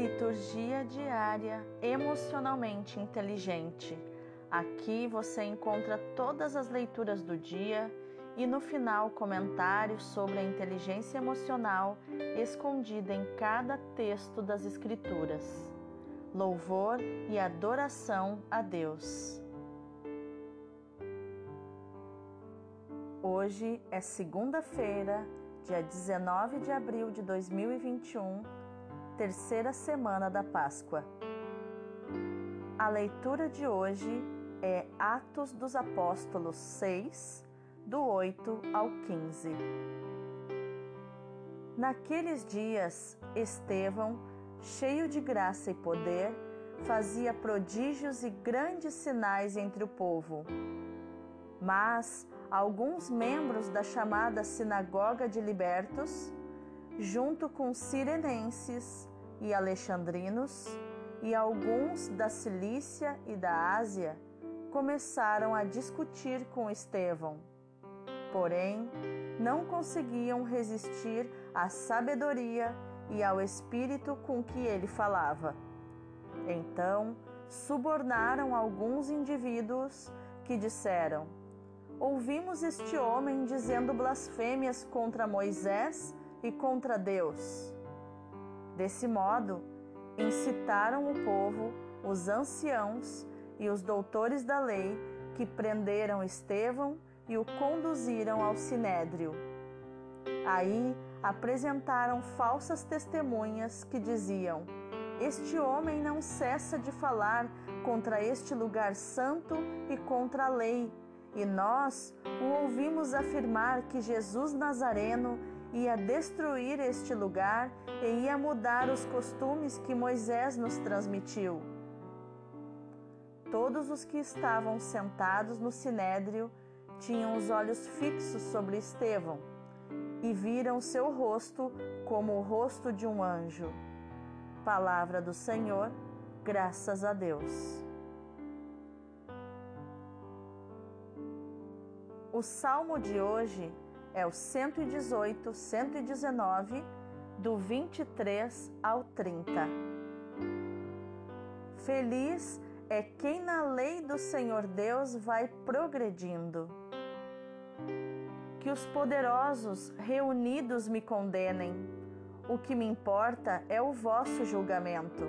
Liturgia diária emocionalmente inteligente. Aqui você encontra todas as leituras do dia e no final comentários sobre a inteligência emocional escondida em cada texto das Escrituras. Louvor e adoração a Deus. Hoje é segunda-feira, dia 19 de abril de 2021, terceira semana da Páscoa. A leitura de hoje é Atos dos Apóstolos 6, do 8 ao 15. Naqueles dias, Estevão, cheio de graça e poder, fazia prodígios e grandes sinais entre o povo. Mas alguns membros da chamada Sinagoga de Libertos, junto com sirenenses e alexandrinos e alguns da Cilícia e da Ásia, começaram a discutir com Estevão porém não conseguiam resistir à sabedoria e ao espírito com que ele falava. Então subornaram alguns indivíduos que disseram: Ouvimos este homem dizendo blasfêmias contra Moisés e contra Deus. Desse modo, incitaram o povo, os anciãos e os doutores da lei que prenderam Estevão e o conduziram ao sinédrio. Aí apresentaram falsas testemunhas que diziam: Este homem não cessa de falar contra este lugar santo e contra a lei, e nós o ouvimos afirmar que Jesus Nazareno ia destruir este lugar e ia mudar os costumes que Moisés nos transmitiu. Todos os que estavam sentados no sinédrio tinham os olhos fixos sobre Estevão e viram seu rosto como o rosto de um anjo. Palavra do Senhor, graças a Deus. O salmo de hoje é o 118, 119, do 23 ao 30. Feliz é quem na lei do Senhor Deus vai progredindo que os poderosos reunidos me condenem. O que me importa é o vosso julgamento.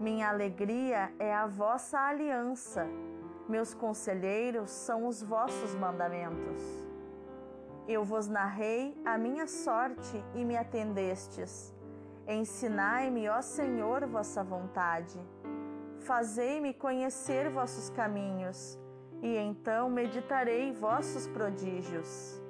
Minha alegria é a vossa aliança. Meus conselheiros são os vossos mandamentos. Eu vos narrei a minha sorte e me atendestes. Ensinai-me, ó Senhor, vossa vontade. Fazei-me conhecer vossos caminhos, e então meditarei vossos prodígios.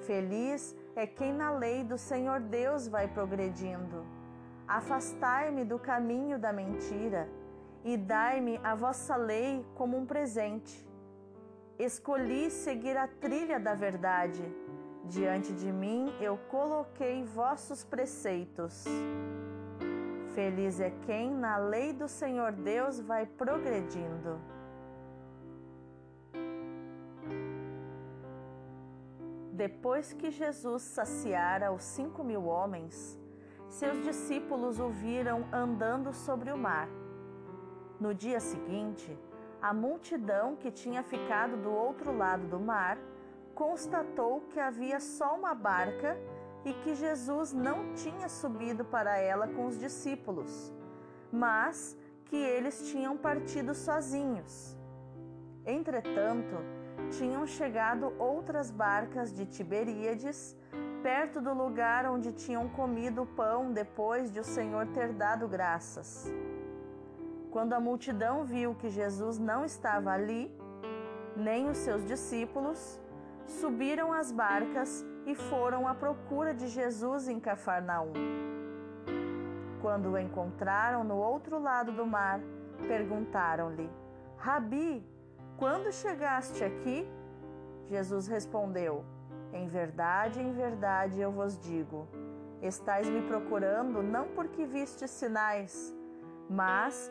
Feliz é quem na lei do Senhor Deus vai progredindo. Afastai-me do caminho da mentira e dai-me a vossa lei como um presente. Escolhi seguir a trilha da verdade. Diante de mim eu coloquei vossos preceitos. Feliz é quem na lei do Senhor Deus vai progredindo. Depois que Jesus saciara os cinco mil homens, seus discípulos o viram andando sobre o mar. No dia seguinte, a multidão que tinha ficado do outro lado do mar constatou que havia só uma barca e que Jesus não tinha subido para ela com os discípulos, mas que eles tinham partido sozinhos. Entretanto, tinham chegado outras barcas de Tiberíades, perto do lugar onde tinham comido o pão depois de o Senhor ter dado graças. Quando a multidão viu que Jesus não estava ali, nem os seus discípulos, subiram as barcas e foram à procura de Jesus em Cafarnaum. Quando o encontraram no outro lado do mar, perguntaram-lhe: Rabi, quando chegaste aqui? Jesus respondeu: Em verdade, em verdade eu vos digo: estais me procurando não porque vistes sinais, mas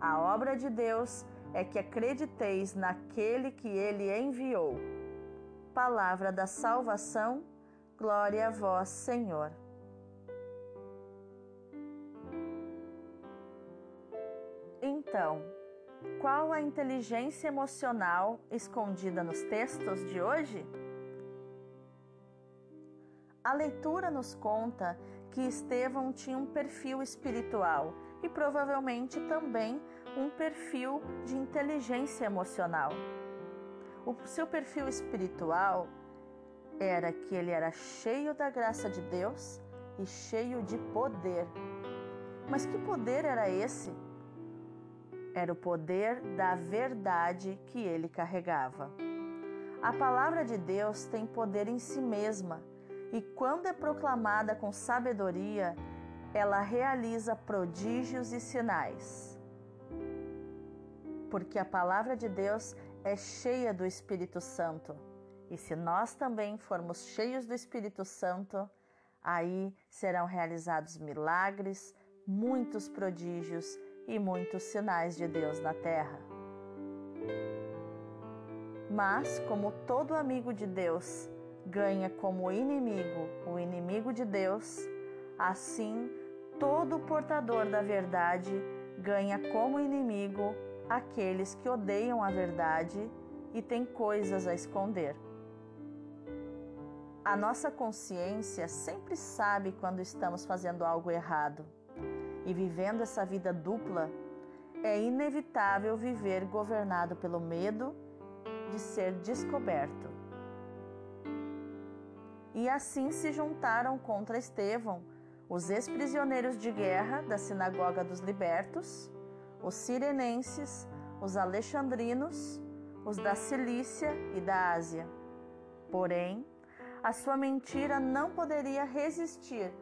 A obra de Deus é que acrediteis naquele que ele enviou. Palavra da salvação, glória a vós, Senhor. Então, qual a inteligência emocional escondida nos textos de hoje? A leitura nos conta que Estevão tinha um perfil espiritual e provavelmente também um perfil de inteligência emocional. O seu perfil espiritual era que ele era cheio da graça de Deus e cheio de poder. Mas que poder era esse? Era o poder da verdade que ele carregava. A palavra de Deus tem poder em si mesma e, quando é proclamada com sabedoria, ela realiza prodígios e sinais. Porque a palavra de Deus é cheia do Espírito Santo. E se nós também formos cheios do Espírito Santo, aí serão realizados milagres, muitos prodígios e muitos sinais de Deus na terra. Mas, como todo amigo de Deus ganha como inimigo o inimigo de Deus, assim todo portador da verdade ganha como inimigo aqueles que odeiam a verdade e têm coisas a esconder. A nossa consciência sempre sabe quando estamos fazendo algo errado e vivendo essa vida dupla, é inevitável viver governado pelo medo de ser descoberto. E assim se juntaram contra Estevão os ex-prisioneiros de guerra da Sinagoga dos Libertos, os sirenenses, os alexandrinos, os da Cilícia e da Ásia. Porém, a sua mentira não poderia resistir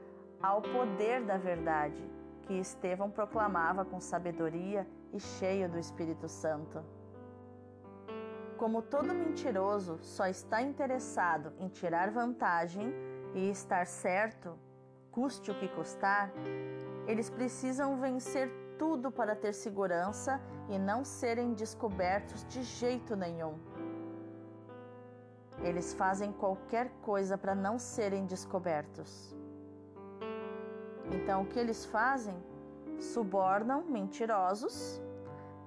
ao poder da verdade que Estevão proclamava com sabedoria e cheio do Espírito Santo. Como todo mentiroso só está interessado em tirar vantagem e estar certo, custe o que custar, eles precisam vencer tudo para ter segurança e não serem descobertos de jeito nenhum. Eles fazem qualquer coisa para não serem descobertos. Então, o que eles fazem? Subornam mentirosos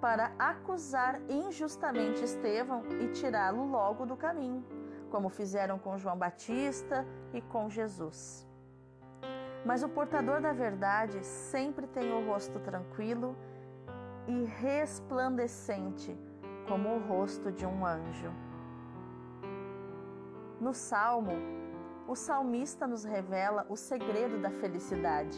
para acusar injustamente Estevão e tirá-lo logo do caminho, como fizeram com João Batista e com Jesus. Mas o portador da verdade sempre tem o rosto tranquilo e resplandecente, como o rosto de um anjo. No Salmo o salmista nos revela o segredo da felicidade,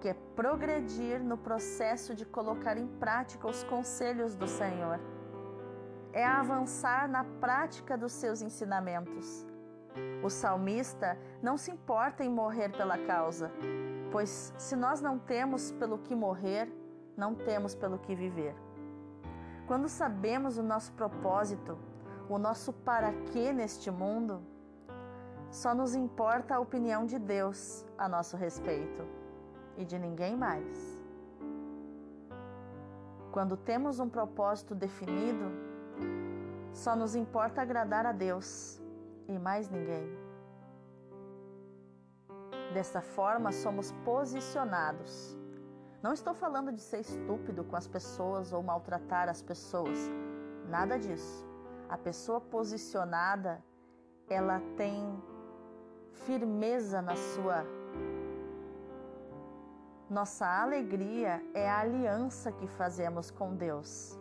que é progredir no processo de colocar em prática os conselhos do Senhor. É avançar na prática dos seus ensinamentos. O salmista não se importa em morrer pela causa, pois se nós não temos pelo que morrer, não temos pelo que viver. Quando sabemos o nosso propósito, o nosso para quê neste mundo, só nos importa a opinião de Deus a nosso respeito e de ninguém mais. Quando temos um propósito definido, só nos importa agradar a Deus e mais ninguém. Dessa forma, somos posicionados. Não estou falando de ser estúpido com as pessoas ou maltratar as pessoas. Nada disso. A pessoa posicionada, ela tem firmeza na sua. Nossa alegria é a aliança que fazemos com Deus.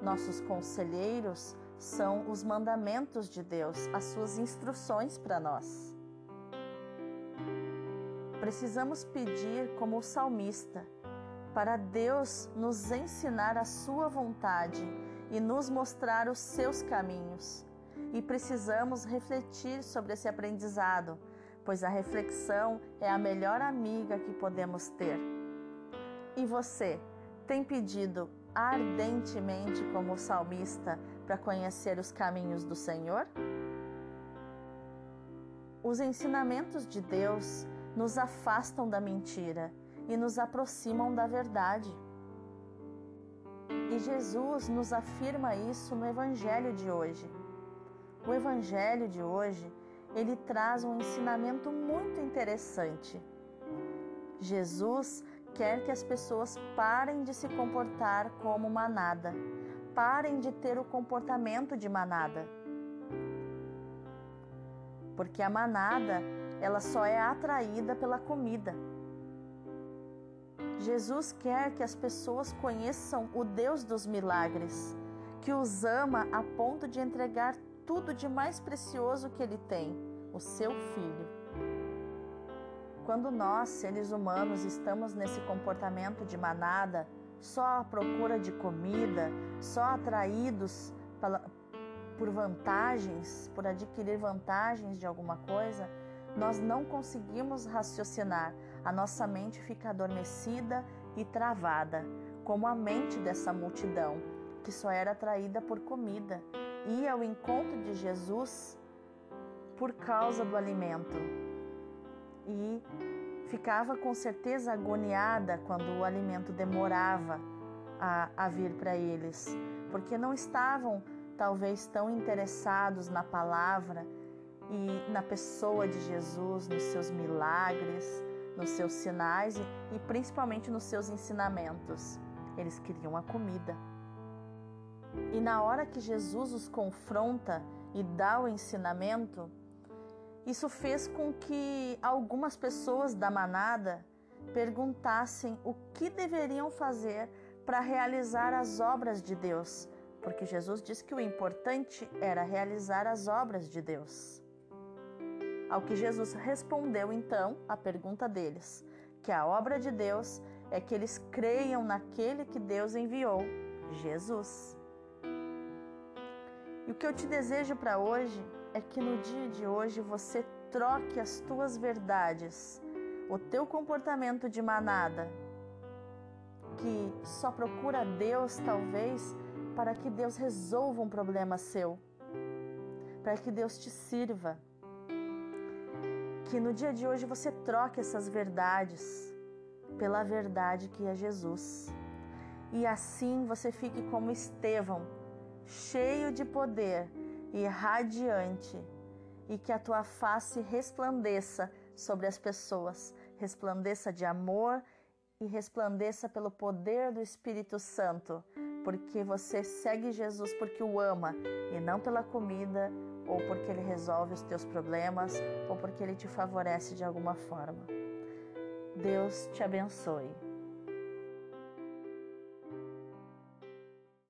Nossos conselheiros são os mandamentos de Deus, as suas instruções para nós. Precisamos pedir, como o salmista, para Deus nos ensinar a sua vontade e nos mostrar os seus caminhos e precisamos refletir sobre esse aprendizado, pois a reflexão é a melhor amiga que podemos ter. E você, Tem pedido ardentemente, como o salmista, para conhecer os caminhos do Senhor? Os ensinamentos de Deus nos afastam da mentira e nos aproximam da verdade. E Jesus nos afirma isso no evangelho de hoje. O evangelho de hoje, ele traz um ensinamento muito interessante. Jesus quer que as pessoas parem de se comportar como manada, parem de ter o comportamento de manada. Porque a manada, ela só é atraída pela comida. Jesus quer que as pessoas conheçam o Deus dos milagres, que os ama a ponto de entregar tudo de mais precioso que ele tem, o seu filho. Quando nós, seres humanos, estamos nesse comportamento de manada, só à procura de comida, só atraídos por vantagens, por adquirir vantagens de alguma coisa, nós não conseguimos raciocinar. A nossa mente fica adormecida e travada, como a mente dessa multidão, que só era atraída por comida, ia ao encontro de Jesus por causa do alimento e ficava com certeza agoniada quando o alimento demorava a, a vir para eles, porque não estavam talvez tão interessados na palavra e na pessoa de Jesus, nos seus milagres, nos seus sinais e, e principalmente nos seus ensinamentos. Eles queriam a comida. E na hora que Jesus os confronta e dá o ensinamento, isso fez com que algumas pessoas da manada perguntassem o que deveriam fazer para realizar as obras de Deus, porque Jesus disse que o importante era realizar as obras de Deus. Ao que Jesus respondeu então a pergunta deles, que a obra de Deus é que eles creiam naquele que Deus enviou, Jesus. E o que eu te desejo para hoje é que no dia de hoje você troque as tuas verdades, o teu comportamento de manada, que só procura Deus talvez para que Deus resolva um problema seu, para que Deus te sirva. Que no dia de hoje você troque essas verdades pela verdade que é Jesus. E assim você fique como Estevão, cheio de poder e radiante, e que a tua face resplandeça sobre as pessoas, resplandeça de amor e resplandeça pelo poder do Espírito Santo, porque você segue Jesus porque o ama e não pela comida ou porque ele resolve os teus problemas ou porque ele te favorece de alguma forma. Deus te abençoe.